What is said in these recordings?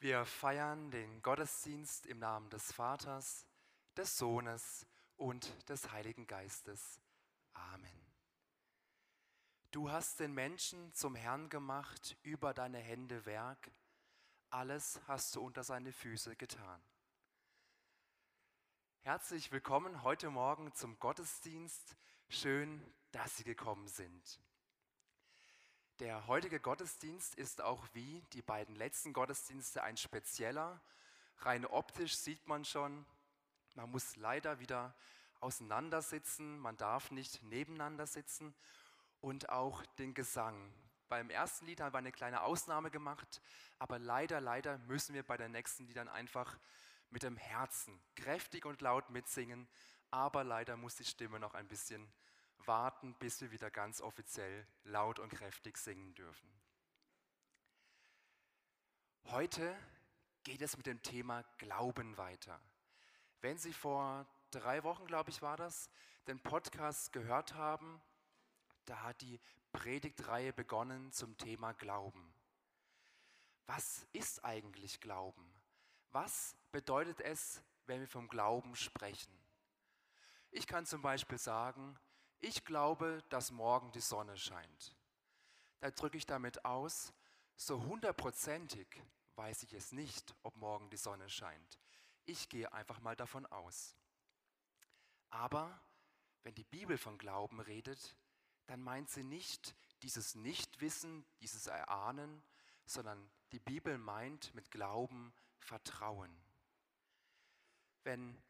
Wir feiern den Gottesdienst im Namen des Vaters, des Sohnes und des Heiligen Geistes. Amen. Du hast den Menschen zum Herrn gemacht über deine Hände Werk. Alles hast du unter seine Füße getan. Herzlich willkommen heute Morgen zum Gottesdienst. Schön, dass Sie gekommen sind. Der heutige Gottesdienst ist auch wie die beiden letzten Gottesdienste ein spezieller. Rein optisch sieht man schon, man muss leider wieder auseinandersitzen, man darf nicht nebeneinander sitzen und auch den Gesang. Beim ersten Lied haben wir eine kleine Ausnahme gemacht, aber leider, leider müssen wir bei den nächsten Liedern einfach mit dem Herzen kräftig und laut mitsingen, aber leider muss die Stimme noch ein bisschen warten, bis wir wieder ganz offiziell laut und kräftig singen dürfen. Heute geht es mit dem Thema Glauben weiter. Wenn Sie vor drei Wochen, glaube ich, war das, den Podcast gehört haben, da hat die Predigtreihe begonnen zum Thema Glauben. Was ist eigentlich Glauben? Was bedeutet es, wenn wir vom Glauben sprechen? Ich kann zum Beispiel sagen, ich glaube, dass morgen die Sonne scheint. Da drücke ich damit aus, so hundertprozentig weiß ich es nicht, ob morgen die Sonne scheint. Ich gehe einfach mal davon aus. Aber wenn die Bibel von Glauben redet, dann meint sie nicht dieses Nichtwissen, dieses Erahnen, sondern die Bibel meint mit Glauben Vertrauen. Wenn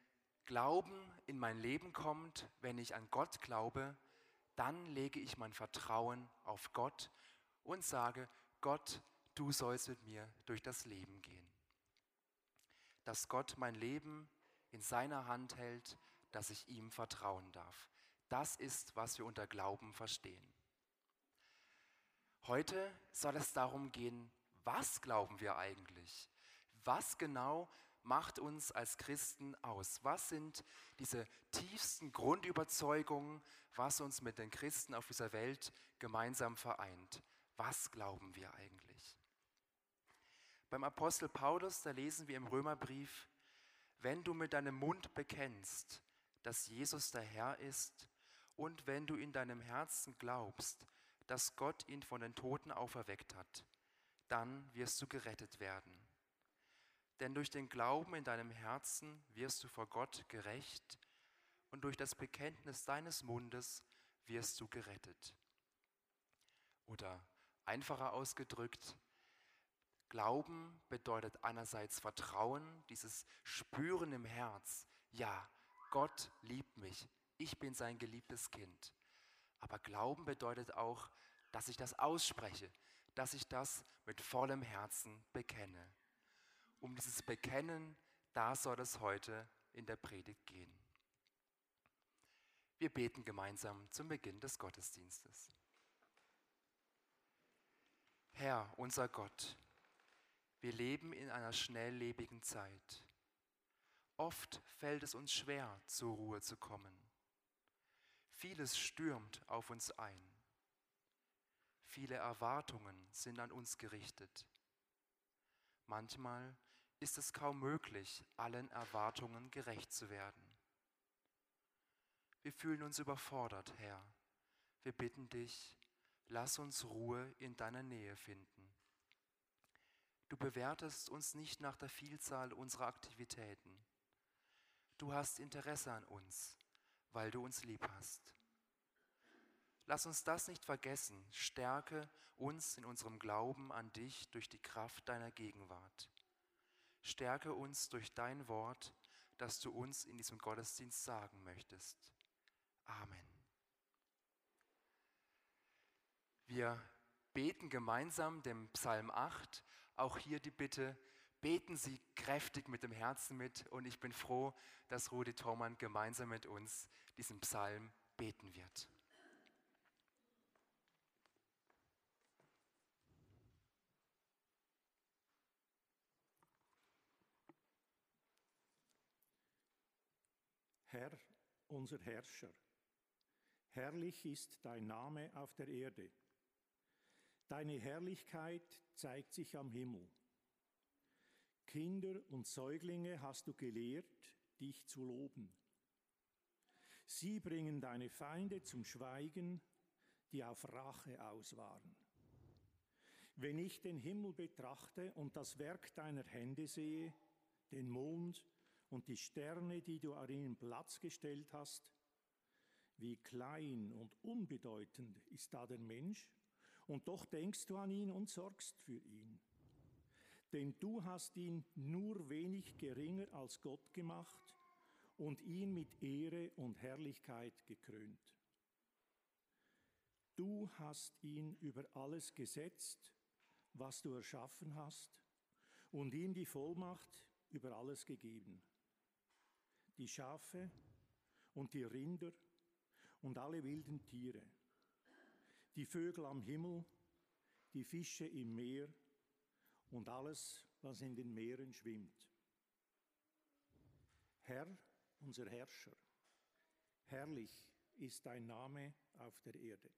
Glauben in mein Leben kommt, wenn ich an Gott glaube, dann lege ich mein Vertrauen auf Gott und sage, Gott, du sollst mit mir durch das Leben gehen. Dass Gott mein Leben in seiner Hand hält, dass ich ihm vertrauen darf. Das ist, was wir unter Glauben verstehen. Heute soll es darum gehen, was glauben wir eigentlich? Was genau macht uns als Christen aus? Was sind diese tiefsten Grundüberzeugungen, was uns mit den Christen auf dieser Welt gemeinsam vereint? Was glauben wir eigentlich? Beim Apostel Paulus, da lesen wir im Römerbrief, wenn du mit deinem Mund bekennst, dass Jesus der Herr ist, und wenn du in deinem Herzen glaubst, dass Gott ihn von den Toten auferweckt hat, dann wirst du gerettet werden. Denn durch den Glauben in deinem Herzen wirst du vor Gott gerecht und durch das Bekenntnis deines Mundes wirst du gerettet. Oder einfacher ausgedrückt, Glauben bedeutet einerseits Vertrauen, dieses Spüren im Herz. Ja, Gott liebt mich, ich bin sein geliebtes Kind. Aber Glauben bedeutet auch, dass ich das ausspreche, dass ich das mit vollem Herzen bekenne. Um dieses Bekennen, da soll es heute in der Predigt gehen. Wir beten gemeinsam zum Beginn des Gottesdienstes. Herr, unser Gott, wir leben in einer schnelllebigen Zeit. Oft fällt es uns schwer, zur Ruhe zu kommen. Vieles stürmt auf uns ein. Viele Erwartungen sind an uns gerichtet. Manchmal ist es kaum möglich, allen Erwartungen gerecht zu werden. Wir fühlen uns überfordert, Herr. Wir bitten dich, lass uns Ruhe in deiner Nähe finden. Du bewertest uns nicht nach der Vielzahl unserer Aktivitäten. Du hast Interesse an uns, weil du uns lieb hast. Lass uns das nicht vergessen. Stärke uns in unserem Glauben an dich durch die Kraft deiner Gegenwart. Stärke uns durch dein Wort, das du uns in diesem Gottesdienst sagen möchtest. Amen. Wir beten gemeinsam den Psalm 8. Auch hier die Bitte, beten Sie kräftig mit dem Herzen mit. Und ich bin froh, dass Rudi Thormann gemeinsam mit uns diesen Psalm beten wird. Herr, unser Herrscher, herrlich ist dein Name auf der Erde. Deine Herrlichkeit zeigt sich am Himmel. Kinder und Säuglinge hast du gelehrt, dich zu loben. Sie bringen deine Feinde zum Schweigen, die auf Rache aus waren. Wenn ich den Himmel betrachte und das Werk deiner Hände sehe, den Mond und die Sterne, die du an ihnen Platz gestellt hast, wie klein und unbedeutend ist da der Mensch, und doch denkst du an ihn und sorgst für ihn. Denn du hast ihn nur wenig geringer als Gott gemacht und ihn mit Ehre und Herrlichkeit gekrönt. Du hast ihn über alles gesetzt, was du erschaffen hast, und ihm die Vollmacht über alles gegeben. Die Schafe und die Rinder und alle wilden Tiere, die Vögel am Himmel, die Fische im Meer und alles, was in den Meeren schwimmt. Herr, unser Herrscher, herrlich ist dein Name auf der Erde.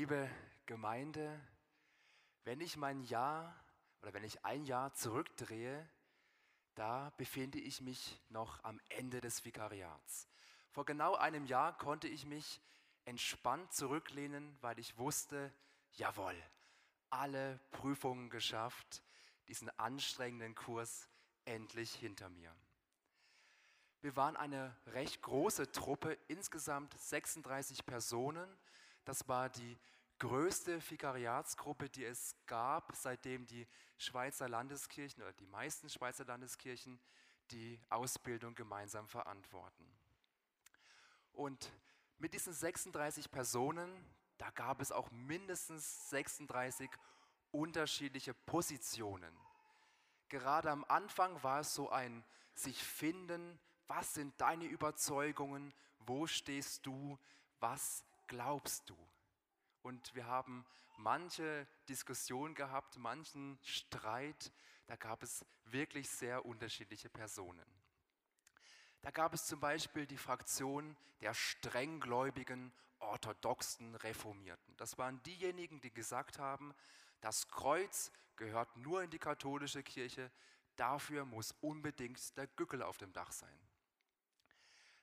Liebe Gemeinde, wenn ich mein Jahr oder wenn ich ein Jahr zurückdrehe, da befinde ich mich noch am Ende des Vikariats. Vor genau einem Jahr konnte ich mich entspannt zurücklehnen, weil ich wusste, jawohl, alle Prüfungen geschafft, diesen anstrengenden Kurs endlich hinter mir. Wir waren eine recht große Truppe, insgesamt 36 Personen das war die größte Vikariatsgruppe, die es gab, seitdem die Schweizer Landeskirchen oder die meisten Schweizer Landeskirchen die Ausbildung gemeinsam verantworten. Und mit diesen 36 Personen, da gab es auch mindestens 36 unterschiedliche Positionen. Gerade am Anfang war es so ein sich finden, was sind deine Überzeugungen, wo stehst du, was glaubst du? Und wir haben manche Diskussion gehabt, manchen Streit, da gab es wirklich sehr unterschiedliche Personen. Da gab es zum Beispiel die Fraktion der strenggläubigen orthodoxen Reformierten. Das waren diejenigen, die gesagt haben, das Kreuz gehört nur in die katholische Kirche, dafür muss unbedingt der Gückel auf dem Dach sein.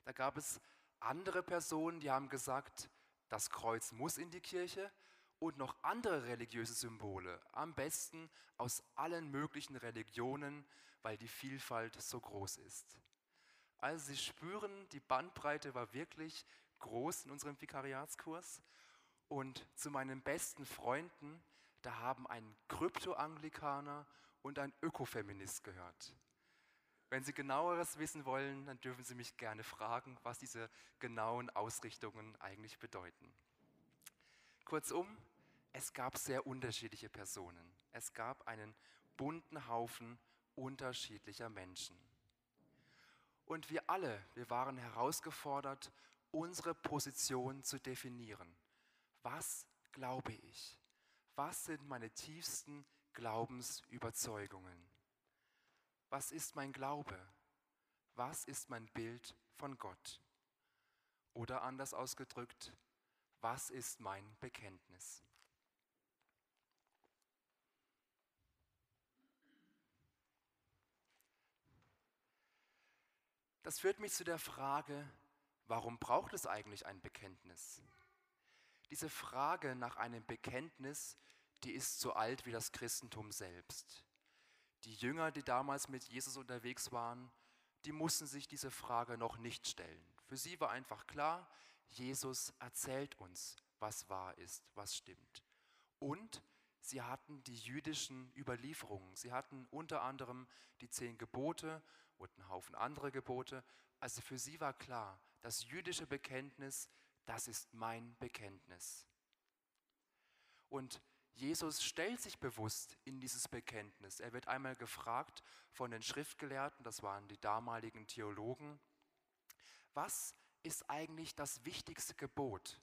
Da gab es andere Personen, die haben gesagt, das Kreuz muss in die Kirche und noch andere religiöse Symbole, am besten aus allen möglichen Religionen, weil die Vielfalt so groß ist. Also Sie spüren, die Bandbreite war wirklich groß in unserem Vikariatskurs. Und zu meinen besten Freunden, da haben ein Krypto-Anglikaner und ein Ökofeminist gehört. Wenn Sie genaueres wissen wollen, dann dürfen Sie mich gerne fragen, was diese genauen Ausrichtungen eigentlich bedeuten. Kurzum, es gab sehr unterschiedliche Personen. Es gab einen bunten Haufen unterschiedlicher Menschen. Und wir alle, wir waren herausgefordert, unsere Position zu definieren. Was glaube ich? Was sind meine tiefsten Glaubensüberzeugungen? Was ist mein Glaube? Was ist mein Bild von Gott? Oder anders ausgedrückt, was ist mein Bekenntnis? Das führt mich zu der Frage, warum braucht es eigentlich ein Bekenntnis? Diese Frage nach einem Bekenntnis, die ist so alt wie das Christentum selbst. Die Jünger, die damals mit Jesus unterwegs waren, die mussten sich diese Frage noch nicht stellen. Für sie war einfach klar, Jesus erzählt uns, was wahr ist, was stimmt. Und sie hatten die jüdischen Überlieferungen. Sie hatten unter anderem die zehn Gebote und einen Haufen andere Gebote. Also für sie war klar, das jüdische Bekenntnis, das ist mein Bekenntnis. Und Jesus stellt sich bewusst in dieses Bekenntnis. Er wird einmal gefragt von den Schriftgelehrten, das waren die damaligen Theologen, was ist eigentlich das wichtigste Gebot?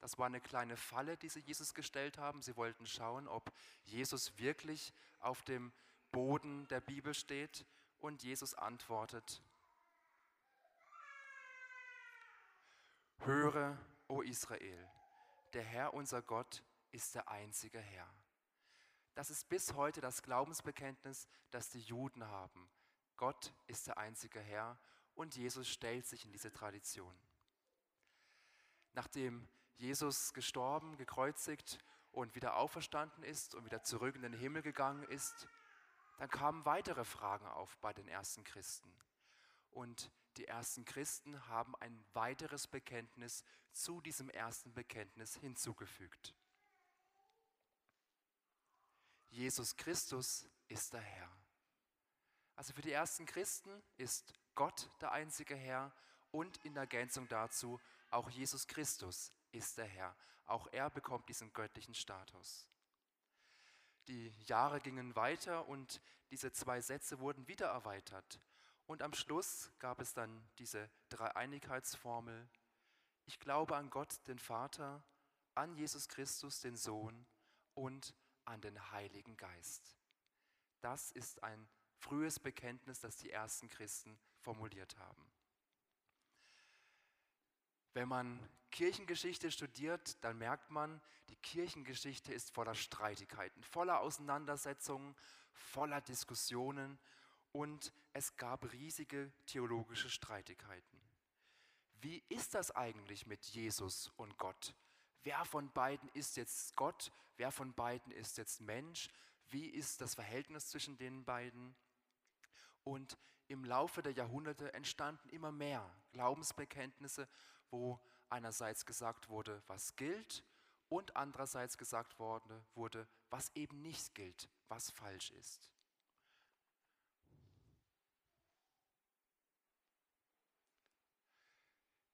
Das war eine kleine Falle, die sie Jesus gestellt haben. Sie wollten schauen, ob Jesus wirklich auf dem Boden der Bibel steht. Und Jesus antwortet, Höre, o Israel, der Herr unser Gott ist der einzige Herr. Das ist bis heute das Glaubensbekenntnis, das die Juden haben. Gott ist der einzige Herr und Jesus stellt sich in diese Tradition. Nachdem Jesus gestorben, gekreuzigt und wieder auferstanden ist und wieder zurück in den Himmel gegangen ist, dann kamen weitere Fragen auf bei den ersten Christen. Und die ersten Christen haben ein weiteres Bekenntnis zu diesem ersten Bekenntnis hinzugefügt. Jesus Christus ist der Herr. Also für die ersten Christen ist Gott der einzige Herr und in Ergänzung dazu auch Jesus Christus ist der Herr. Auch er bekommt diesen göttlichen Status. Die Jahre gingen weiter und diese zwei Sätze wurden wieder erweitert. Und am Schluss gab es dann diese Dreieinigkeitsformel. Ich glaube an Gott, den Vater, an Jesus Christus, den Sohn und an den Heiligen Geist. Das ist ein frühes Bekenntnis, das die ersten Christen formuliert haben. Wenn man Kirchengeschichte studiert, dann merkt man, die Kirchengeschichte ist voller Streitigkeiten, voller Auseinandersetzungen, voller Diskussionen und es gab riesige theologische Streitigkeiten. Wie ist das eigentlich mit Jesus und Gott? Wer von beiden ist jetzt Gott? Wer von beiden ist jetzt Mensch? Wie ist das Verhältnis zwischen den beiden? Und im Laufe der Jahrhunderte entstanden immer mehr Glaubensbekenntnisse, wo einerseits gesagt wurde, was gilt, und andererseits gesagt wurde, was eben nicht gilt, was falsch ist.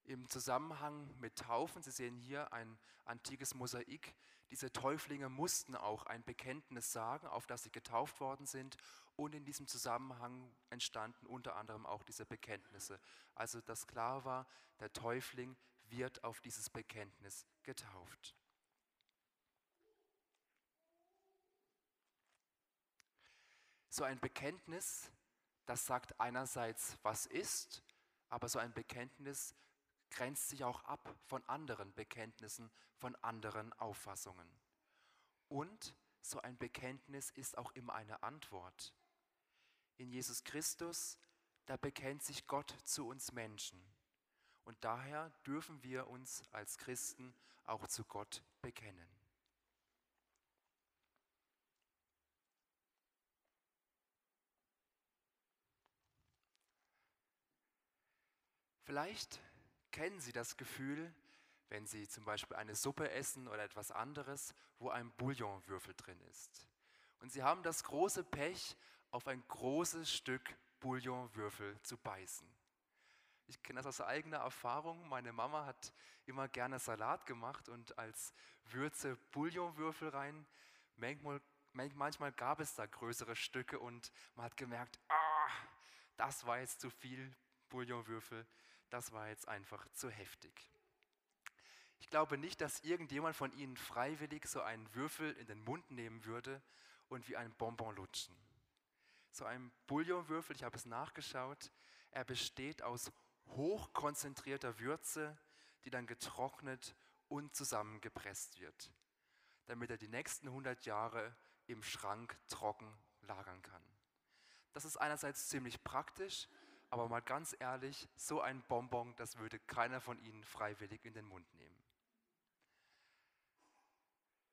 Im Zusammenhang mit Taufen, Sie sehen hier ein antikes Mosaik, diese Täuflinge mussten auch ein Bekenntnis sagen, auf das sie getauft worden sind. Und in diesem Zusammenhang entstanden unter anderem auch diese Bekenntnisse. Also dass klar war, der Täufling wird auf dieses Bekenntnis getauft. So ein Bekenntnis, das sagt einerseits, was ist, aber so ein Bekenntnis grenzt sich auch ab von anderen Bekenntnissen, von anderen Auffassungen. Und so ein Bekenntnis ist auch immer eine Antwort. In Jesus Christus, da bekennt sich Gott zu uns Menschen. Und daher dürfen wir uns als Christen auch zu Gott bekennen. Vielleicht kennen Sie das Gefühl, wenn Sie zum Beispiel eine Suppe essen oder etwas anderes, wo ein Bouillonwürfel drin ist. Und Sie haben das große Pech, auf ein großes Stück Bouillonwürfel zu beißen. Ich kenne das aus eigener Erfahrung. Meine Mama hat immer gerne Salat gemacht und als Würze Bouillonwürfel rein. Manchmal, gab es da größere Stücke und man hat gemerkt, ah, das war jetzt zu viel Bouillonwürfel, das war jetzt einfach zu heftig. Ich glaube nicht, dass irgendjemand von Ihnen freiwillig so einen Würfel in den Mund nehmen würde und wie ein Bonbon lutschen. So ein Bouillonwürfel, ich habe es nachgeschaut, er besteht aus hochkonzentrierter Würze, die dann getrocknet und zusammengepresst wird, damit er die nächsten 100 Jahre im Schrank trocken lagern kann. Das ist einerseits ziemlich praktisch, aber mal ganz ehrlich, so ein Bonbon, das würde keiner von Ihnen freiwillig in den Mund nehmen.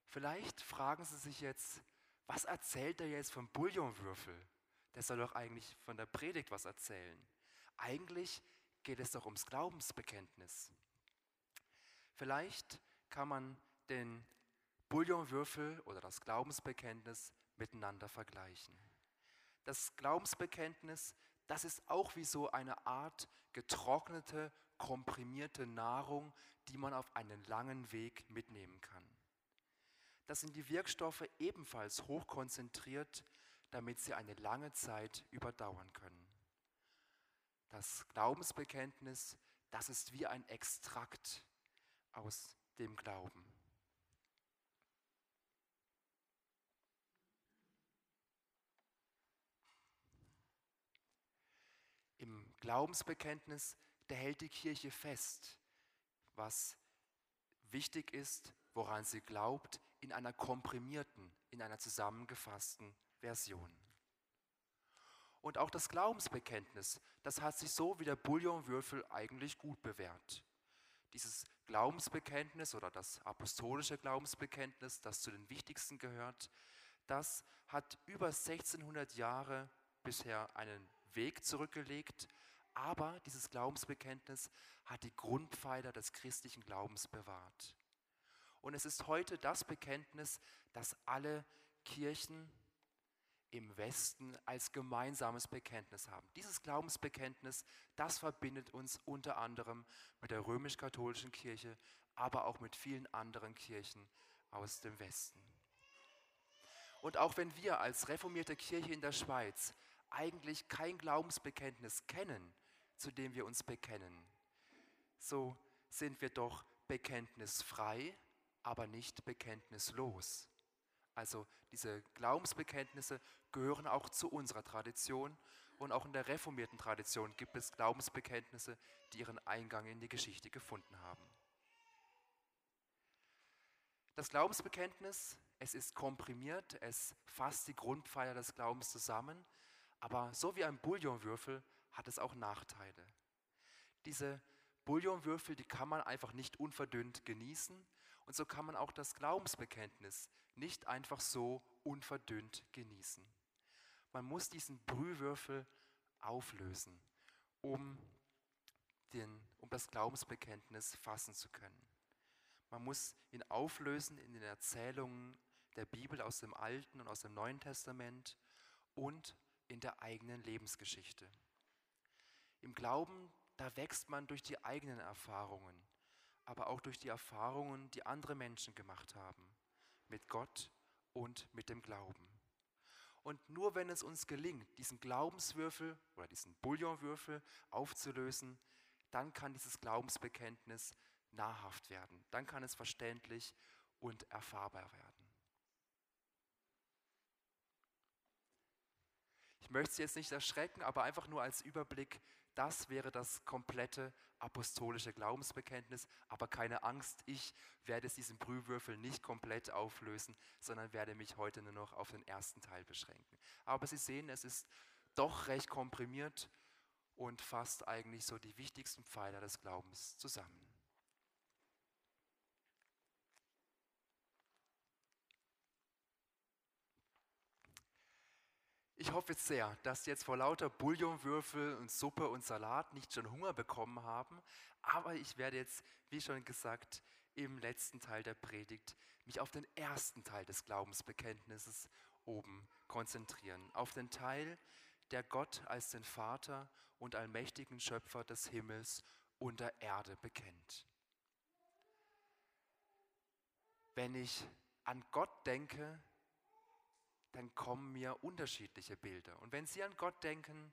Vielleicht fragen Sie sich jetzt, was erzählt er jetzt vom Bouillonwürfel? Der soll doch eigentlich von der Predigt was erzählen. Eigentlich geht es doch ums Glaubensbekenntnis. Vielleicht kann man den Bouillonwürfel oder das Glaubensbekenntnis miteinander vergleichen. Das Glaubensbekenntnis, das ist auch wie so eine Art getrocknete, komprimierte Nahrung, die man auf einen langen Weg mitnehmen kann. Das sind die Wirkstoffe ebenfalls hochkonzentriert, damit sie eine lange Zeit überdauern können. Das Glaubensbekenntnis, das ist wie ein Extrakt aus dem Glauben. Im Glaubensbekenntnis, da hält die Kirche fest, was wichtig ist, woran sie glaubt, in einer komprimierten, in einer zusammengefassten Version. Und auch das Glaubensbekenntnis, das hat sich so wie der Bouillonwürfel eigentlich gut bewährt. Dieses Glaubensbekenntnis oder das apostolische Glaubensbekenntnis, das zu den wichtigsten gehört, das hat über 1600 Jahre bisher einen Weg zurückgelegt, aber dieses Glaubensbekenntnis hat die Grundpfeiler des christlichen Glaubens bewahrt. Und es ist heute das Bekenntnis, das alle Kirchen im Westen als gemeinsames Bekenntnis haben. Dieses Glaubensbekenntnis, das verbindet uns unter anderem mit der römisch-katholischen Kirche, aber auch mit vielen anderen Kirchen aus dem Westen. Und auch wenn wir als reformierte Kirche in der Schweiz eigentlich kein Glaubensbekenntnis kennen, zu dem wir uns bekennen, so sind wir doch bekenntnisfrei, aber nicht bekenntnislos. Also diese Glaubensbekenntnisse gehören auch zu unserer Tradition und auch in der reformierten Tradition gibt es Glaubensbekenntnisse, die ihren Eingang in die Geschichte gefunden haben. Das Glaubensbekenntnis, es ist komprimiert, es fasst die Grundpfeiler des Glaubens zusammen, aber so wie ein Bouillonwürfel hat es auch Nachteile. Diese Bouillonwürfel, die kann man einfach nicht unverdünnt genießen und so kann man auch das Glaubensbekenntnis nicht einfach so unverdünnt genießen. Man muss diesen Brühwürfel auflösen, um, den, um das Glaubensbekenntnis fassen zu können. Man muss ihn auflösen in den Erzählungen der Bibel aus dem Alten und aus dem Neuen Testament und in der eigenen Lebensgeschichte. Im Glauben, da wächst man durch die eigenen Erfahrungen, aber auch durch die Erfahrungen, die andere Menschen gemacht haben, mit Gott und mit dem Glauben. Und nur wenn es uns gelingt, diesen Glaubenswürfel oder diesen Bouillonwürfel aufzulösen, dann kann dieses Glaubensbekenntnis nahrhaft werden. Dann kann es verständlich und erfahrbar werden. Ich möchte Sie jetzt nicht erschrecken, aber einfach nur als Überblick, das wäre das komplette apostolische Glaubensbekenntnis. Aber keine Angst, ich werde es diesen Brühwürfel nicht komplett auflösen, sondern werde mich heute nur noch auf den ersten Teil beschränken. Aber Sie sehen, es ist doch recht komprimiert und fasst eigentlich so die wichtigsten Pfeiler des Glaubens zusammen. Ich hoffe sehr, dass Sie jetzt vor lauter Bouillonwürfel und Suppe und Salat nicht schon Hunger bekommen haben. Aber ich werde jetzt, wie schon gesagt, im letzten Teil der Predigt mich auf den ersten Teil des Glaubensbekenntnisses oben konzentrieren. Auf den Teil, der Gott als den Vater und allmächtigen Schöpfer des Himmels und der Erde bekennt. Wenn ich an Gott denke, dann kommen mir unterschiedliche Bilder. Und wenn Sie an Gott denken,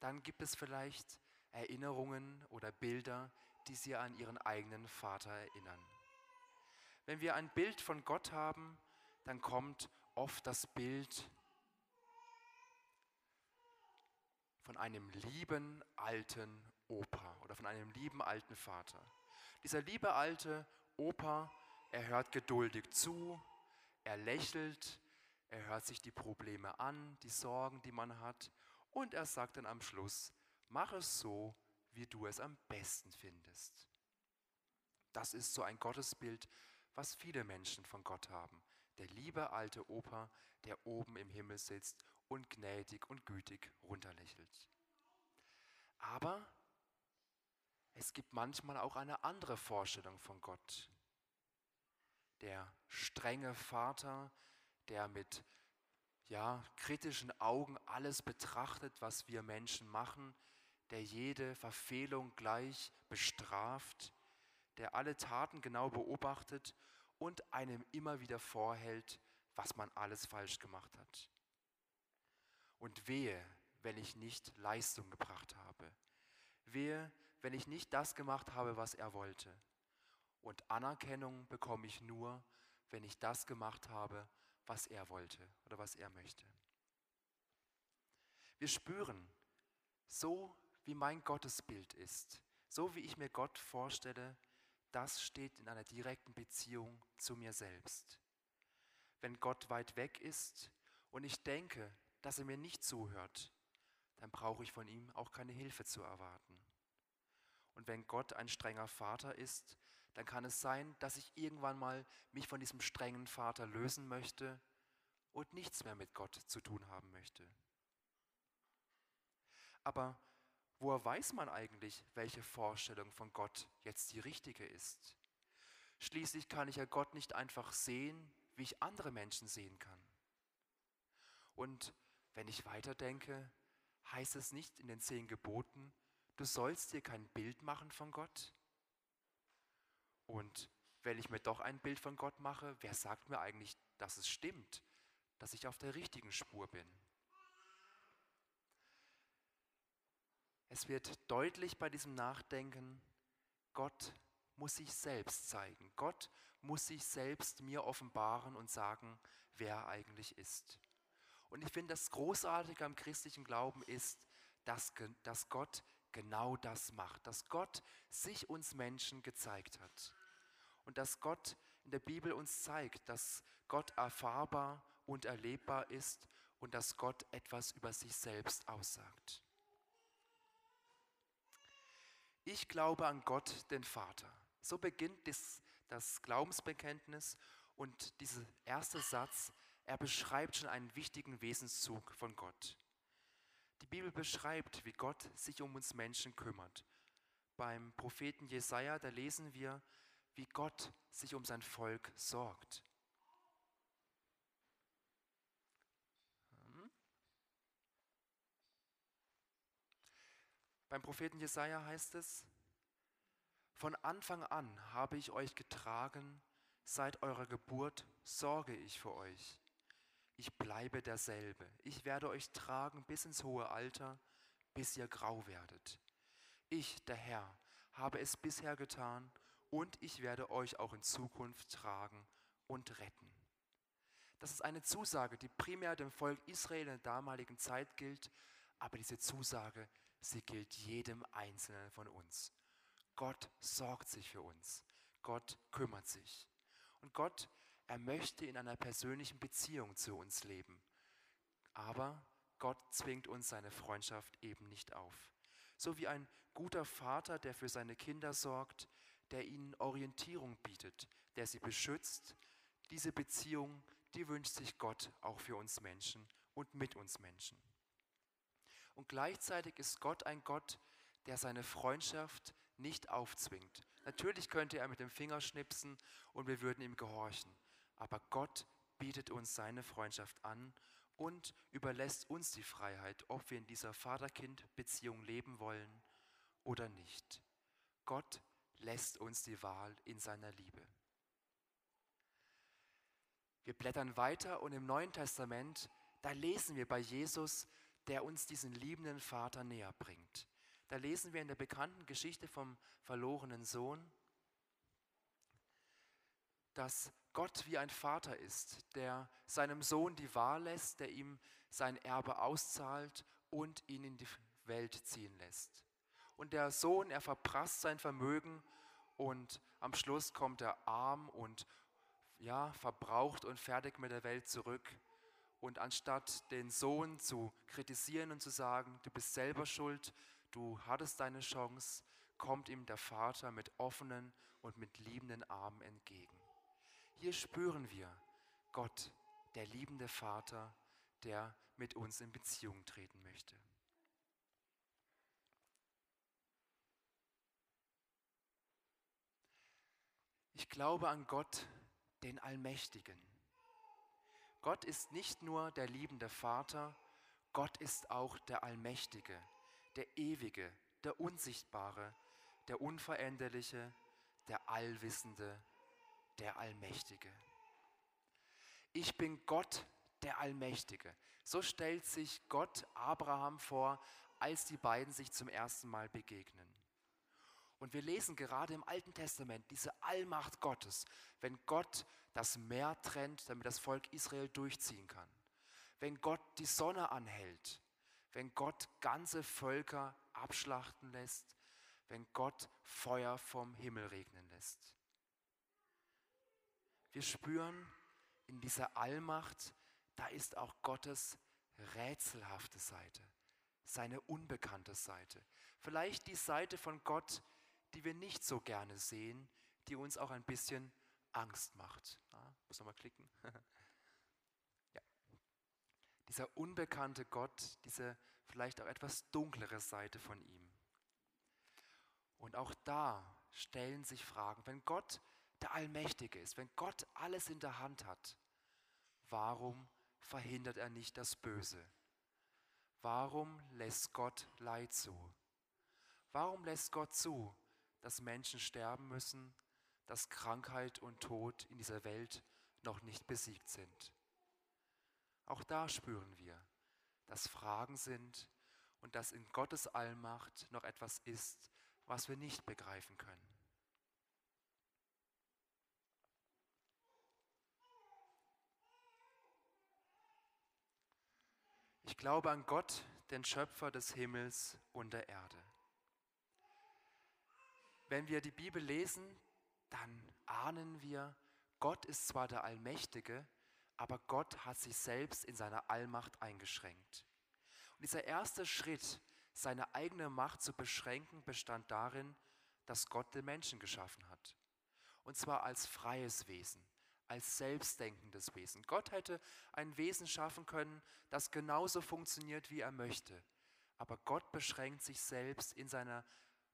dann gibt es vielleicht Erinnerungen oder Bilder, die Sie an Ihren eigenen Vater erinnern. Wenn wir ein Bild von Gott haben, dann kommt oft das Bild von einem lieben alten Opa oder von einem lieben alten Vater. Dieser liebe alte Opa, er hört geduldig zu, er lächelt, er hört sich die Probleme an, die Sorgen, die man hat, und er sagt dann am Schluss, mach es so, wie du es am besten findest. Das ist so ein Gottesbild, was viele Menschen von Gott haben. Der liebe alte Opa, der oben im Himmel sitzt und gnädig und gütig runterlächelt. Aber es gibt manchmal auch eine andere Vorstellung von Gott. Der strenge Vater, der mit ja, kritischen Augen alles betrachtet, was wir Menschen machen, der jede Verfehlung gleich bestraft, der alle Taten genau beobachtet und einem immer wieder vorhält, was man alles falsch gemacht hat. Und wehe, wenn ich nicht Leistung gebracht habe. Wehe, wenn ich nicht das gemacht habe, was er wollte. Und Anerkennung bekomme ich nur, wenn ich das gemacht habe, was er wollte oder was er möchte. Wir spüren, so wie mein Gottesbild ist, so wie ich mir Gott vorstelle, das steht in einer direkten Beziehung zu mir selbst. Wenn Gott weit weg ist und ich denke, dass er mir nicht zuhört, dann brauche ich von ihm auch keine Hilfe zu erwarten. Und wenn Gott ein strenger Vater ist, dann kann es sein, dass ich irgendwann mal mich von diesem strengen Vater lösen möchte und nichts mehr mit Gott zu tun haben möchte. Aber woher weiß man eigentlich, welche Vorstellung von Gott jetzt die richtige ist? Schließlich kann ich ja Gott nicht einfach sehen, wie ich andere Menschen sehen kann. Und wenn ich weiterdenke, heißt es nicht in den zehn Geboten, du sollst dir kein Bild machen von Gott? Und wenn ich mir doch ein Bild von Gott mache, wer sagt mir eigentlich, dass es stimmt, dass ich auf der richtigen Spur bin? Es wird deutlich bei diesem Nachdenken, Gott muss sich selbst zeigen. Gott muss sich selbst mir offenbaren und sagen, wer er eigentlich ist. Und ich finde, das Großartige am christlichen Glauben ist, dass, dass Gott genau das macht, dass Gott sich uns Menschen gezeigt hat. Und dass Gott in der Bibel uns zeigt, dass Gott erfahrbar und erlebbar ist und dass Gott etwas über sich selbst aussagt. Ich glaube an Gott, den Vater. So beginnt das, das Glaubensbekenntnis und dieser erste Satz, er beschreibt schon einen wichtigen Wesenszug von Gott. Die Bibel beschreibt, wie Gott sich um uns Menschen kümmert. Beim Propheten Jesaja, da lesen wir, wie Gott sich um sein Volk sorgt. Hm? Beim Propheten Jesaja heißt es: Von Anfang an habe ich euch getragen, seit eurer Geburt sorge ich für euch ich bleibe derselbe. Ich werde euch tragen bis ins hohe Alter, bis ihr grau werdet. Ich, der Herr, habe es bisher getan und ich werde euch auch in Zukunft tragen und retten. Das ist eine Zusage, die primär dem Volk Israel in der damaligen Zeit gilt, aber diese Zusage, sie gilt jedem Einzelnen von uns. Gott sorgt sich für uns. Gott kümmert sich. Und Gott er möchte in einer persönlichen Beziehung zu uns leben. Aber Gott zwingt uns seine Freundschaft eben nicht auf. So wie ein guter Vater, der für seine Kinder sorgt, der ihnen Orientierung bietet, der sie beschützt, diese Beziehung, die wünscht sich Gott auch für uns Menschen und mit uns Menschen. Und gleichzeitig ist Gott ein Gott, der seine Freundschaft nicht aufzwingt. Natürlich könnte er mit dem Finger schnipsen und wir würden ihm gehorchen. Aber Gott bietet uns seine Freundschaft an und überlässt uns die Freiheit, ob wir in dieser Vater-Kind-Beziehung leben wollen oder nicht. Gott lässt uns die Wahl in seiner Liebe. Wir blättern weiter und im Neuen Testament, da lesen wir bei Jesus, der uns diesen liebenden Vater näher bringt. Da lesen wir in der bekannten Geschichte vom verlorenen Sohn, dass Gott wie ein Vater ist, der seinem Sohn die Wahl lässt, der ihm sein Erbe auszahlt und ihn in die Welt ziehen lässt. Und der Sohn, er verprasst sein Vermögen und am Schluss kommt er arm und ja, verbraucht und fertig mit der Welt zurück. Und anstatt den Sohn zu kritisieren und zu sagen, du bist selber schuld, du hattest deine Chance, kommt ihm der Vater mit offenen und mit liebenden Armen entgegen. Hier spüren wir Gott, der liebende Vater, der mit uns in Beziehung treten möchte. Ich glaube an Gott, den Allmächtigen. Gott ist nicht nur der liebende Vater, Gott ist auch der Allmächtige, der Ewige, der Unsichtbare, der Unveränderliche, der Allwissende, der Allmächtige. Ich bin Gott, der Allmächtige. So stellt sich Gott Abraham vor, als die beiden sich zum ersten Mal begegnen. Und wir lesen gerade im Alten Testament diese Allmacht Gottes, wenn Gott das Meer trennt, damit das Volk Israel durchziehen kann. Wenn Gott die Sonne anhält, wenn Gott ganze Völker abschlachten lässt, wenn Gott Feuer vom Himmel regnen lässt. Wir spüren in dieser Allmacht, da ist auch Gottes rätselhafte Seite, seine unbekannte Seite. Vielleicht die Seite von Gott, die wir nicht so gerne sehen, die uns auch ein bisschen Angst macht. Ah, muss nochmal klicken. ja. Dieser unbekannte Gott, diese vielleicht auch etwas dunklere Seite von ihm. Und auch da stellen sich Fragen, wenn Gott der Allmächtige ist, wenn Gott alles in der Hand hat, warum verhindert er nicht das Böse? Warum lässt Gott Leid zu? Warum lässt Gott zu, dass Menschen sterben müssen, dass Krankheit und Tod in dieser Welt noch nicht besiegt sind. Auch da spüren wir, dass Fragen sind und dass in Gottes Allmacht noch etwas ist, was wir nicht begreifen können. Ich glaube an Gott, den Schöpfer des Himmels und der Erde. Wenn wir die Bibel lesen, dann ahnen wir, Gott ist zwar der Allmächtige, aber Gott hat sich selbst in seiner Allmacht eingeschränkt. Und dieser erste Schritt, seine eigene Macht zu beschränken, bestand darin, dass Gott den Menschen geschaffen hat. Und zwar als freies Wesen, als selbstdenkendes Wesen. Gott hätte ein Wesen schaffen können, das genauso funktioniert, wie er möchte. Aber Gott beschränkt sich selbst in seiner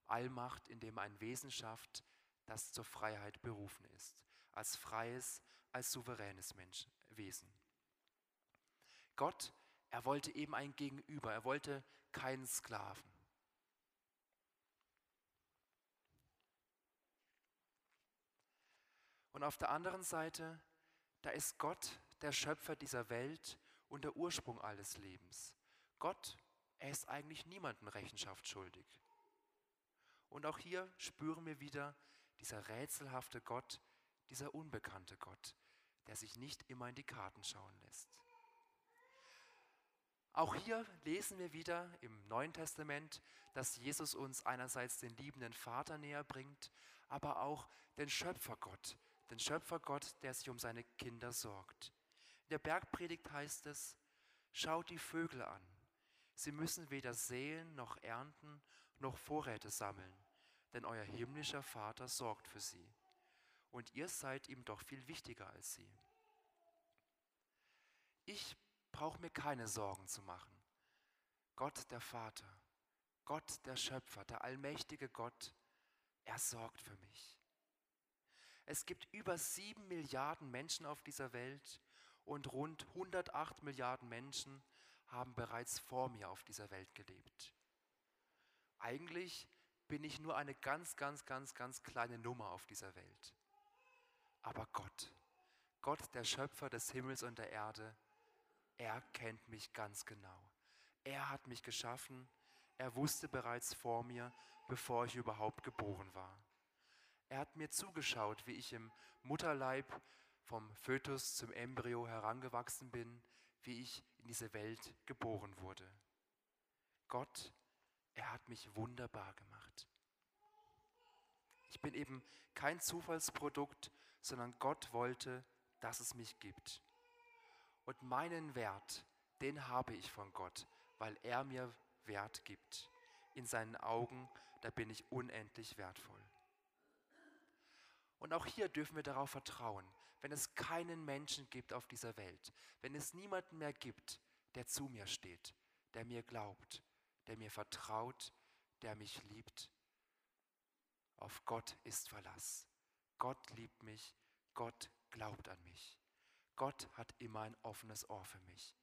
Allmacht, indem ein Wesen schafft, das zur Freiheit berufen ist, als freies, als souveränes Menschwesen. Gott, er wollte eben ein Gegenüber, er wollte keinen Sklaven. Und auf der anderen Seite, da ist Gott der Schöpfer dieser Welt und der Ursprung alles Lebens. Gott, er ist eigentlich niemandem Rechenschaft schuldig. Und auch hier spüren wir wieder dieser rätselhafte Gott, dieser unbekannte Gott, der sich nicht immer in die Karten schauen lässt. Auch hier lesen wir wieder im Neuen Testament, dass Jesus uns einerseits den liebenden Vater näher bringt, aber auch den Schöpfergott, den Schöpfergott, der sich um seine Kinder sorgt. In der Bergpredigt heißt es, schaut die Vögel an. Sie müssen weder säen noch ernten noch Vorräte sammeln, denn euer himmlischer Vater sorgt für sie. Und ihr seid ihm doch viel wichtiger als sie. Ich brauche mir keine Sorgen zu machen. Gott der Vater, Gott der Schöpfer, der allmächtige Gott, er sorgt für mich. Es gibt über sieben Milliarden Menschen auf dieser Welt und rund 108 Milliarden Menschen haben bereits vor mir auf dieser Welt gelebt. Eigentlich bin ich nur eine ganz, ganz, ganz, ganz kleine Nummer auf dieser Welt. Aber Gott, Gott, der Schöpfer des Himmels und der Erde, er kennt mich ganz genau. Er hat mich geschaffen. Er wusste bereits vor mir, bevor ich überhaupt geboren war. Er hat mir zugeschaut, wie ich im Mutterleib vom Fötus zum Embryo herangewachsen bin, wie ich in diese Welt geboren wurde. Gott, er hat mich wunderbar gemacht. Ich bin eben kein Zufallsprodukt, sondern Gott wollte, dass es mich gibt. Und meinen Wert, den habe ich von Gott, weil er mir Wert gibt. In seinen Augen, da bin ich unendlich wertvoll. Und auch hier dürfen wir darauf vertrauen, wenn es keinen Menschen gibt auf dieser Welt, wenn es niemanden mehr gibt, der zu mir steht, der mir glaubt, der mir vertraut, der mich liebt. Auf Gott ist Verlass. Gott liebt mich, Gott glaubt an mich. Gott hat immer ein offenes Ohr für mich.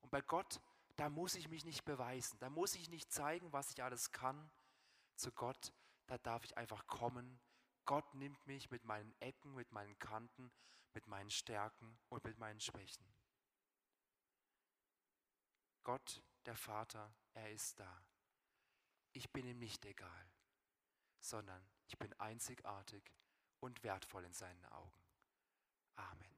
Und bei Gott, da muss ich mich nicht beweisen, da muss ich nicht zeigen, was ich alles kann. Zu Gott, da darf ich einfach kommen. Gott nimmt mich mit meinen Ecken, mit meinen Kanten, mit meinen Stärken und mit meinen Schwächen. Gott, der Vater, er ist da. Ich bin ihm nicht egal, sondern ich bin einzigartig und wertvoll in seinen Augen. Amen.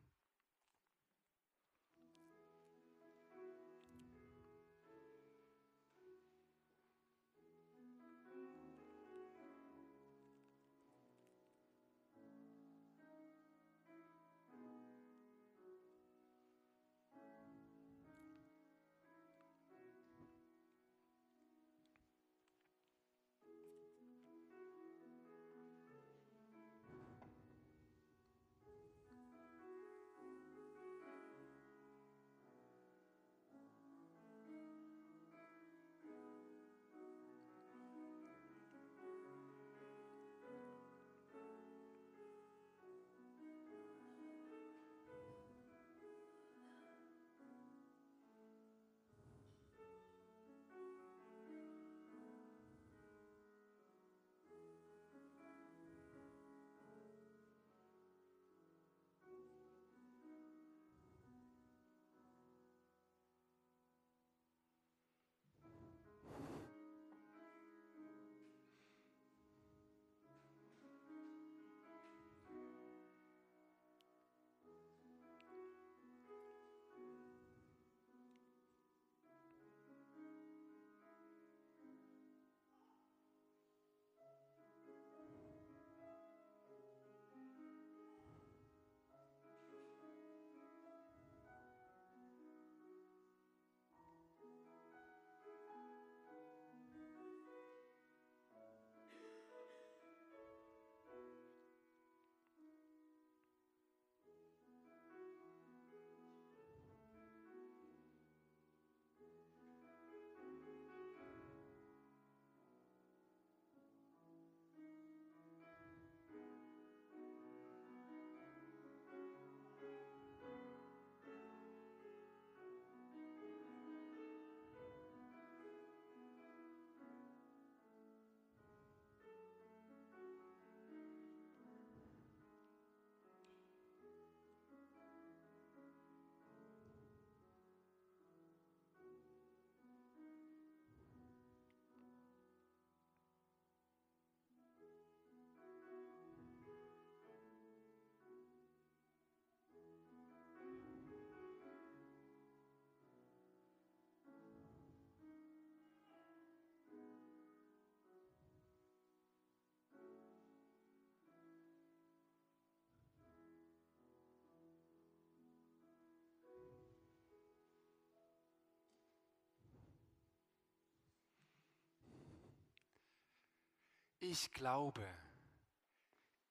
Ich glaube,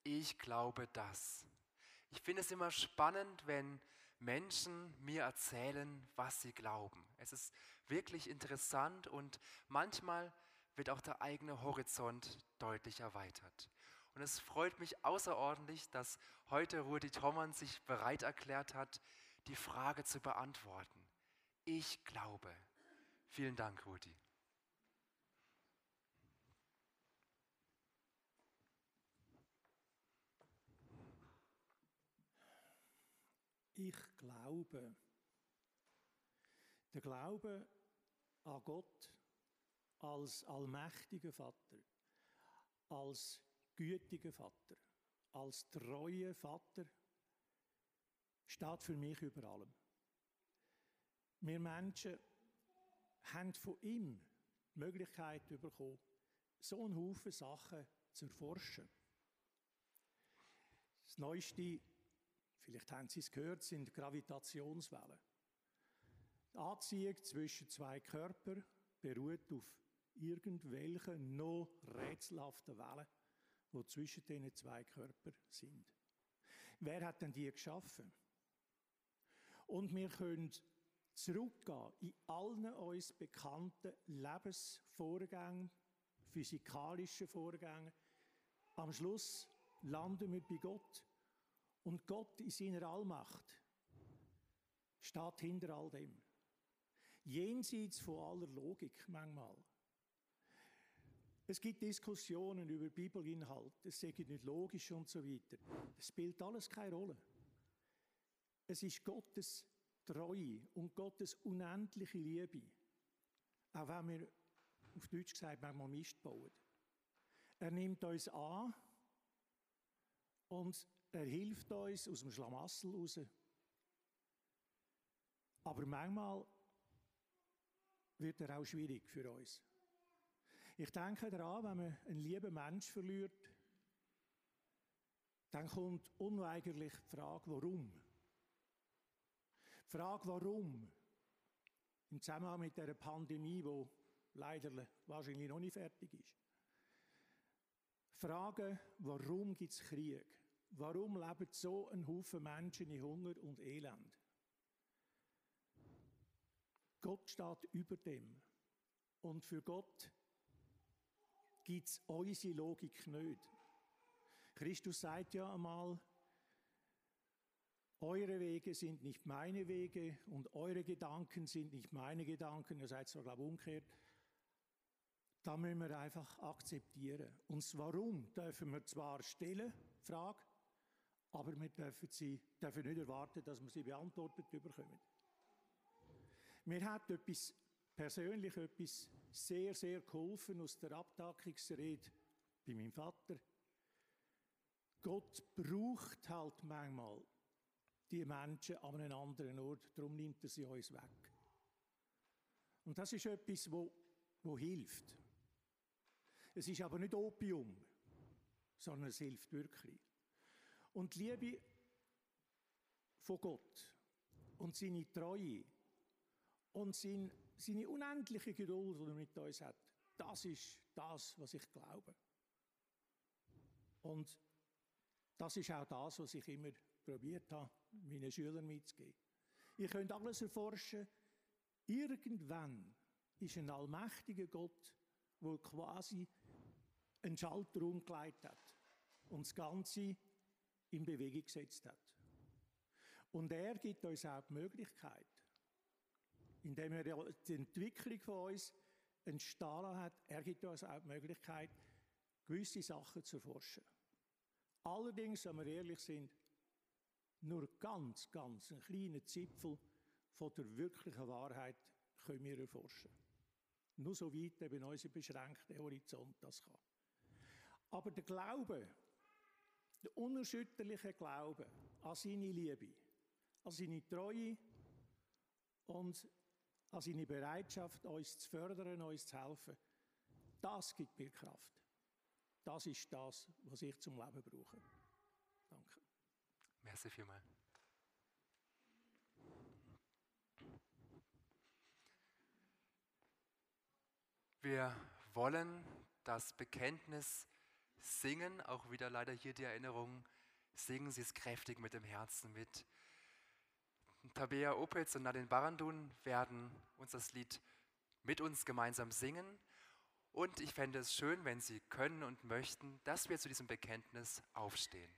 ich glaube das. Ich finde es immer spannend, wenn Menschen mir erzählen, was sie glauben. Es ist wirklich interessant und manchmal wird auch der eigene Horizont deutlich erweitert. Und es freut mich außerordentlich, dass heute Rudi Thomann sich bereit erklärt hat, die Frage zu beantworten. Ich glaube. Vielen Dank, Rudi. Ich glaube. Der Glaube an Gott als allmächtiger Vater, als gütiger Vater, als treuer Vater, steht für mich über allem. Wir Menschen haben von ihm die Möglichkeit bekommen, so einen Haufen Sachen zu erforschen. Das Neueste, vielleicht haben Sie es gehört, sind Gravitationswellen. Die Anziehung zwischen zwei Körpern beruht auf irgendwelchen noch rätselhaften Wellen, die zwischen diesen zwei Körpern sind. Wer hat denn die geschaffen? Und wir können zurückgehen in allen uns bekannten Lebensvorgängen, physikalischen Vorgängen. Am Schluss landen wir bei Gott. Und Gott in seiner Allmacht steht hinter all dem. Jenseits von aller Logik manchmal. Es gibt Diskussionen über Bibelinhalt, es sei nicht logisch und so weiter. Das spielt alles keine Rolle. Es ist Gottes Treue und Gottes unendliche Liebe. Auch wenn wir, auf Deutsch gesagt, manchmal Mist bauen. Er nimmt uns an und er hilft uns aus dem Schlamassel raus. Aber manchmal wird er auch schwierig für uns. Ich denke daran, wenn man einen lieben Mensch verliert, dann kommt unweigerlich die Frage, warum? Die Frage, warum? Im Zusammenhang mit der Pandemie, wo leider wahrscheinlich noch nicht fertig ist. Frage, warum gibt es Krieg? Warum leben so ein Haufen Menschen in Hunger und Elend? Gott steht über dem. Und für Gott gibt es unsere Logik nicht. Christus sagt ja einmal, eure Wege sind nicht meine Wege und eure Gedanken sind nicht meine Gedanken. Ihr seid zwar, glaube ich, umgekehrt. Da müssen wir einfach akzeptieren. Und das Warum dürfen wir zwar stellen, Frage, aber wir dürfen, sie, dürfen nicht erwarten, dass wir sie beantwortet bekommen. Mir hat etwas, persönlich etwas sehr, sehr geholfen aus der Abtakungsrede bei meinem Vater. Gott braucht halt manchmal die Menschen an einem anderen Ort, darum nimmt er sie uns weg. Und das ist etwas, wo, wo hilft. Es ist aber nicht Opium, sondern es hilft wirklich. Und die Liebe von Gott und seine Treue und sein, seine unendliche Geduld, die er mit uns hat, das ist das, was ich glaube. Und das ist auch das, was ich immer probiert habe, meinen Schülern mitzugeben. Ihr könnt alles erforschen. Irgendwann ist ein allmächtiger Gott, der quasi einen Schalter umgelegt hat und das Ganze in Bewegung gesetzt hat. Und er gibt uns auch die Möglichkeit, indem er die Entwicklung von uns entstanden hat, er gibt uns auch die Möglichkeit, gewisse Sachen zu erforschen. Allerdings, wenn wir ehrlich sind, nur ganz, ganz einen kleinen Zipfel von der wirklichen Wahrheit können wir erforschen. Nur so weit eben unser beschränkter Horizont das kann. Aber der Glaube, der unerschütterliche Glaube an seine Liebe, an seine Treue und an seine Bereitschaft, uns zu fördern, uns zu helfen, das gibt mir Kraft. Das ist das, was ich zum Leben brauche. Danke. Merci vielmals. Wir wollen das Bekenntnis singen, auch wieder leider hier die Erinnerung, singen Sie es kräftig mit dem Herzen mit. Tabea Opitz und Nadine Barandun werden uns das Lied mit uns gemeinsam singen. Und ich fände es schön, wenn Sie können und möchten, dass wir zu diesem Bekenntnis aufstehen.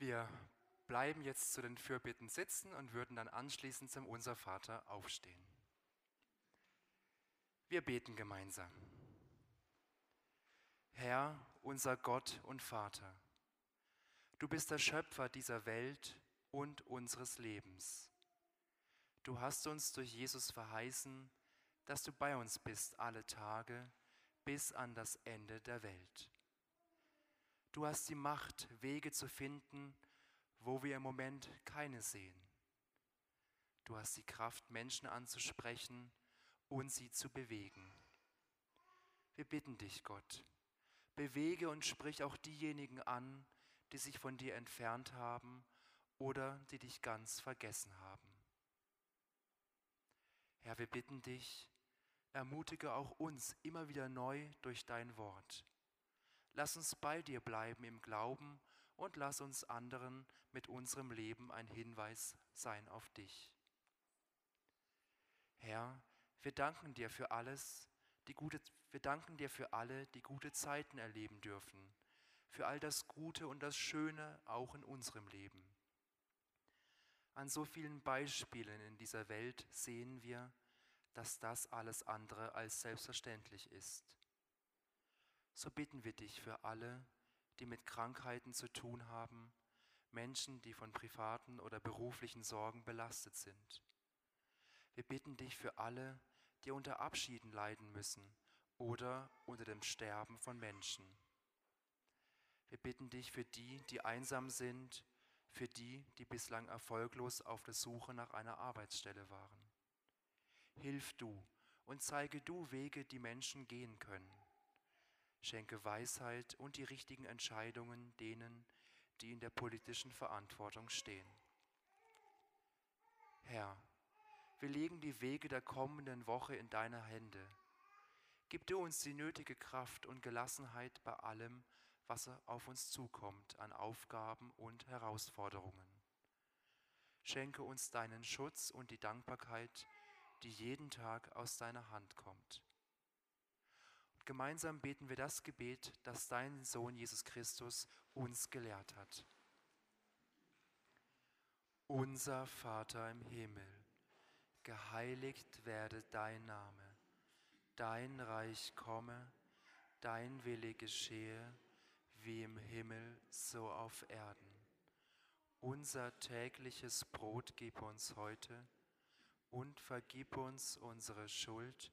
Wir bleiben jetzt zu den Fürbitten sitzen und würden dann anschließend zum Unser Vater aufstehen. Wir beten gemeinsam. Herr, unser Gott und Vater, du bist der Schöpfer dieser Welt und unseres Lebens. Du hast uns durch Jesus verheißen, dass du bei uns bist alle Tage bis an das Ende der Welt. Du hast die Macht, Wege zu finden, wo wir im Moment keine sehen. Du hast die Kraft, Menschen anzusprechen und sie zu bewegen. Wir bitten dich, Gott, bewege und sprich auch diejenigen an, die sich von dir entfernt haben oder die dich ganz vergessen haben. Herr, wir bitten dich, ermutige auch uns immer wieder neu durch dein Wort. Lass uns bei dir bleiben im Glauben und lass uns anderen mit unserem Leben ein Hinweis sein auf dich. Herr, wir danken dir für alles, die gute, wir danken dir für alle, die gute Zeiten erleben dürfen, für all das Gute und das Schöne auch in unserem Leben. An so vielen Beispielen in dieser Welt sehen wir, dass das alles andere als selbstverständlich ist so bitten wir dich für alle, die mit Krankheiten zu tun haben, Menschen, die von privaten oder beruflichen Sorgen belastet sind. Wir bitten dich für alle, die unter Abschieden leiden müssen oder unter dem Sterben von Menschen. Wir bitten dich für die, die einsam sind, für die, die bislang erfolglos auf der Suche nach einer Arbeitsstelle waren. Hilf du und zeige du Wege, die Menschen gehen können. Schenke Weisheit und die richtigen Entscheidungen denen, die in der politischen Verantwortung stehen. Herr, wir legen die Wege der kommenden Woche in deine Hände. Gib du uns die nötige Kraft und Gelassenheit bei allem, was auf uns zukommt an Aufgaben und Herausforderungen. Schenke uns deinen Schutz und die Dankbarkeit, die jeden Tag aus deiner Hand kommt. Gemeinsam beten wir das Gebet, das dein Sohn Jesus Christus uns gelehrt hat. Unser Vater im Himmel, geheiligt werde dein Name, dein Reich komme, dein Wille geschehe, wie im Himmel so auf Erden. Unser tägliches Brot gib uns heute und vergib uns unsere Schuld,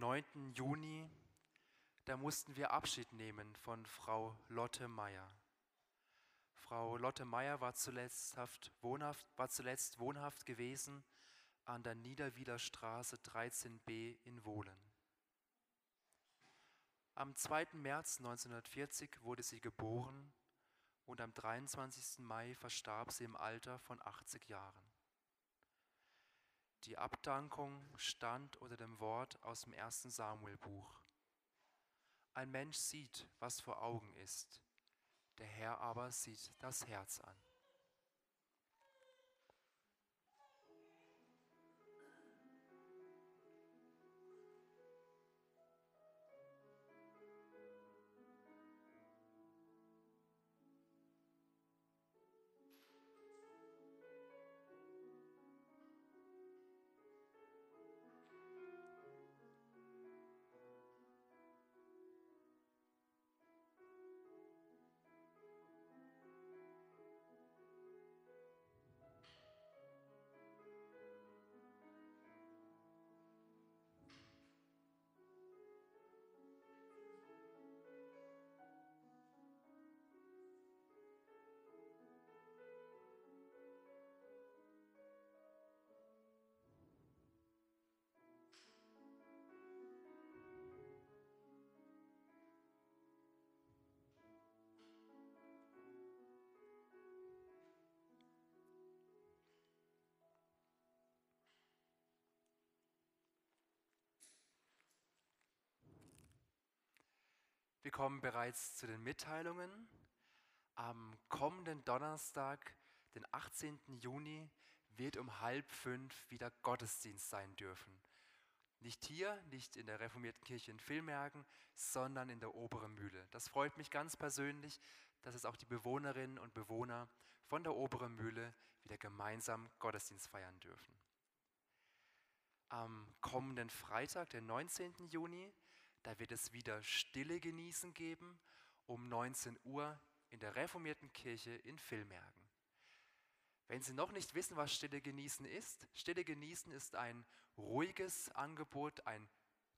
9. Juni, da mussten wir Abschied nehmen von Frau Lotte Meyer. Frau Lotte Meyer war zuletzt, wohnhaft, war zuletzt wohnhaft gewesen an der Niederwieder Straße 13b in Wohlen. Am 2. März 1940 wurde sie geboren und am 23. Mai verstarb sie im Alter von 80 Jahren. Die Abdankung stand unter dem Wort aus dem ersten Samuelbuch. Ein Mensch sieht, was vor Augen ist, der Herr aber sieht das Herz an. Wir kommen bereits zu den Mitteilungen. Am kommenden Donnerstag, den 18. Juni, wird um halb fünf wieder Gottesdienst sein dürfen. Nicht hier, nicht in der reformierten Kirche in Villmergen, sondern in der Oberen Mühle. Das freut mich ganz persönlich, dass es auch die Bewohnerinnen und Bewohner von der Oberen Mühle wieder gemeinsam Gottesdienst feiern dürfen. Am kommenden Freitag, den 19. Juni, da wird es wieder Stille genießen geben um 19 Uhr in der reformierten Kirche in Villmergen. Wenn Sie noch nicht wissen, was Stille genießen ist, Stille genießen ist ein ruhiges Angebot, ein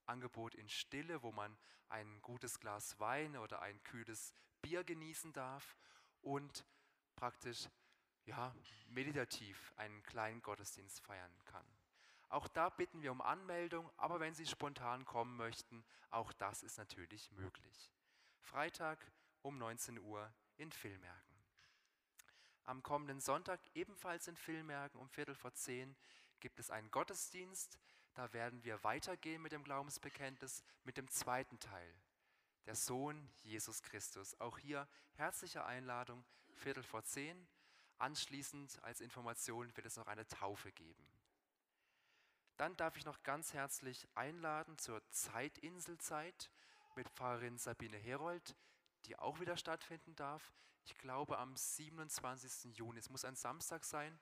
Angebot in Stille, wo man ein gutes Glas Wein oder ein kühles Bier genießen darf und praktisch ja, meditativ einen kleinen Gottesdienst feiern kann. Auch da bitten wir um Anmeldung, aber wenn Sie spontan kommen möchten, auch das ist natürlich möglich. Freitag um 19 Uhr in Villmergen. Am kommenden Sonntag ebenfalls in Villmergen um Viertel vor zehn gibt es einen Gottesdienst. Da werden wir weitergehen mit dem Glaubensbekenntnis mit dem zweiten Teil. Der Sohn Jesus Christus. Auch hier herzliche Einladung, Viertel vor zehn. Anschließend als Information wird es noch eine Taufe geben. Dann darf ich noch ganz herzlich einladen zur Zeitinselzeit mit Pfarrerin Sabine Herold, die auch wieder stattfinden darf. Ich glaube am 27. Juni. Es muss ein Samstag sein.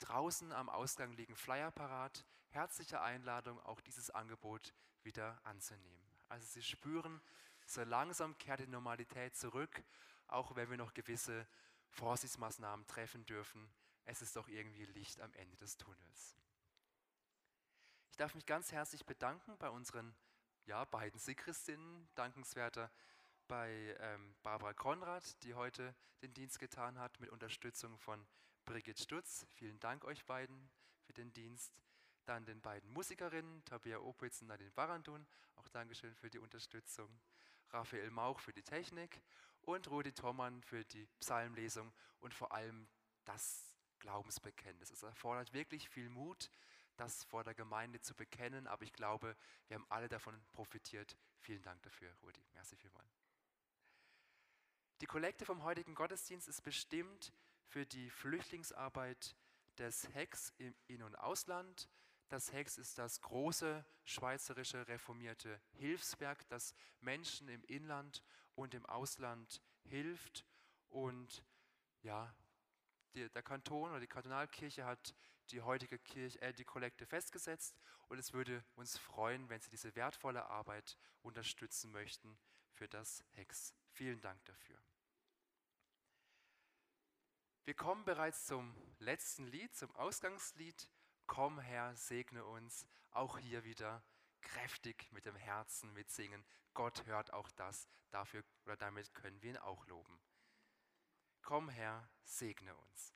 Draußen am Ausgang liegen Flyer parat. Herzliche Einladung, auch dieses Angebot wieder anzunehmen. Also Sie spüren, so langsam kehrt die Normalität zurück, auch wenn wir noch gewisse Vorsichtsmaßnahmen treffen dürfen. Es ist doch irgendwie Licht am Ende des Tunnels. Ich darf mich ganz herzlich bedanken bei unseren ja, beiden Sikristinnen, dankenswerter bei ähm, Barbara Konrad, die heute den Dienst getan hat, mit Unterstützung von Brigitte Stutz. Vielen Dank euch beiden für den Dienst. Dann den beiden Musikerinnen, Tabea Opitz und Nadine Barandun, auch Dankeschön für die Unterstützung. Raphael Mauch für die Technik und Rudi Thommann für die Psalmlesung und vor allem das Glaubensbekenntnis. Es erfordert wirklich viel Mut, das vor der Gemeinde zu bekennen, aber ich glaube, wir haben alle davon profitiert. Vielen Dank dafür, Rudi. Merci vielmals. Die Kollekte vom heutigen Gottesdienst ist bestimmt für die Flüchtlingsarbeit des HEX im In- und Ausland. Das HEX ist das große schweizerische reformierte Hilfswerk, das Menschen im Inland und im Ausland hilft. Und ja, der Kanton oder die Kantonalkirche hat die heutige Kirche, äh, die Kollekte festgesetzt und es würde uns freuen, wenn Sie diese wertvolle Arbeit unterstützen möchten für das Hex. Vielen Dank dafür. Wir kommen bereits zum letzten Lied, zum Ausgangslied. Komm Herr, segne uns. Auch hier wieder kräftig mit dem Herzen mitsingen. Gott hört auch das. Dafür oder damit können wir ihn auch loben. Komm Herr, segne uns.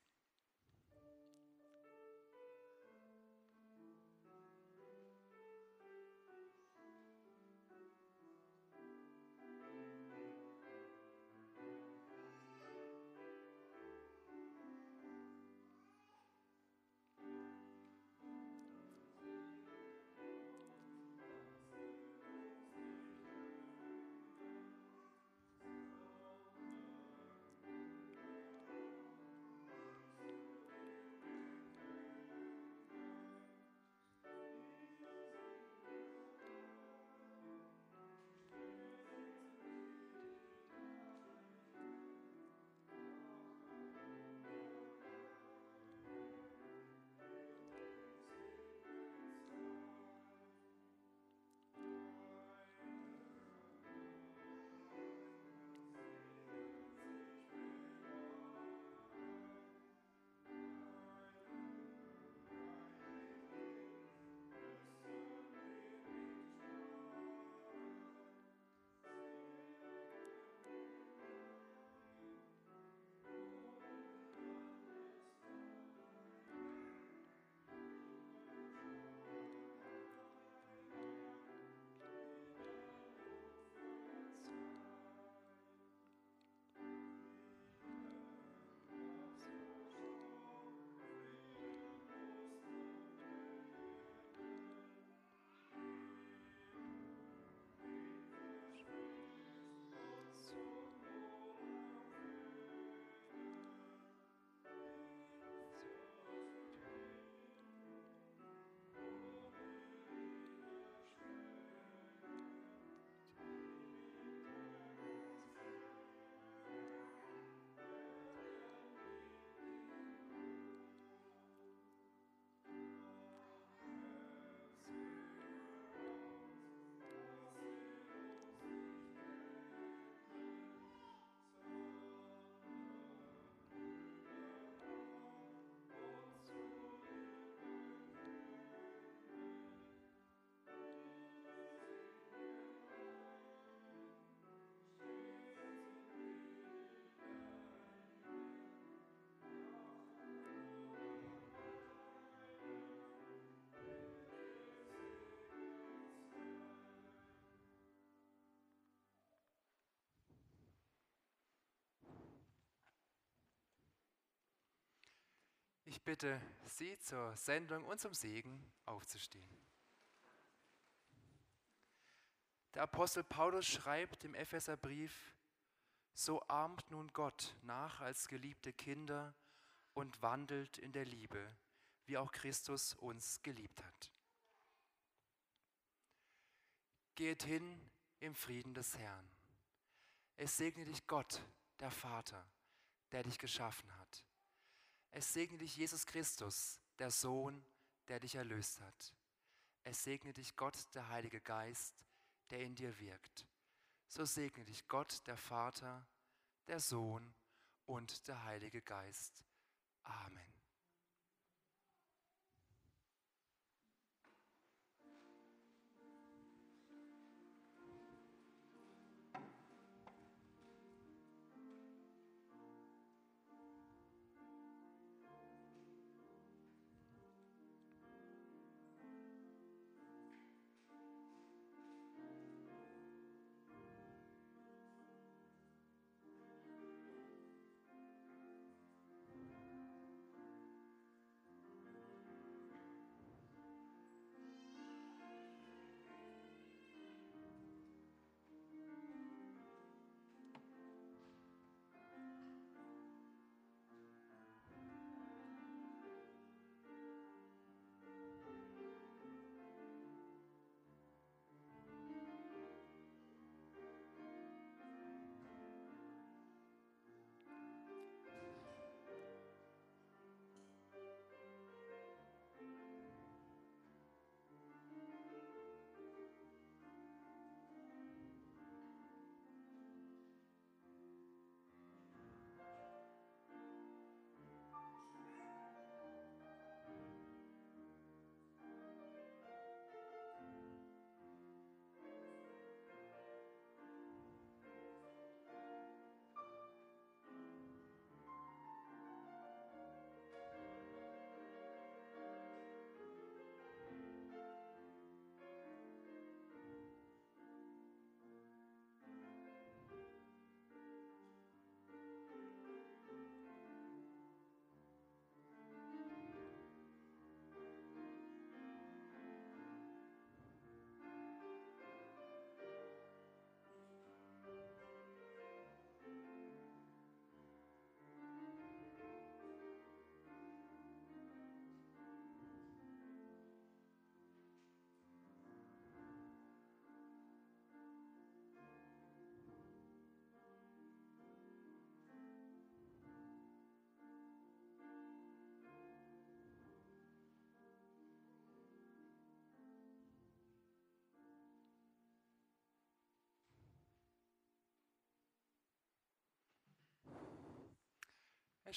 Ich bitte Sie zur Sendung und zum Segen aufzustehen. Der Apostel Paulus schreibt im Epheserbrief, so ahmt nun Gott nach als geliebte Kinder und wandelt in der Liebe, wie auch Christus uns geliebt hat. Geht hin im Frieden des Herrn. Es segne dich Gott, der Vater, der dich geschaffen hat. Es segne dich Jesus Christus, der Sohn, der dich erlöst hat. Es segne dich Gott, der Heilige Geist, der in dir wirkt. So segne dich Gott, der Vater, der Sohn und der Heilige Geist. Amen.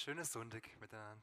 Ein schönes Sonntag miteinander.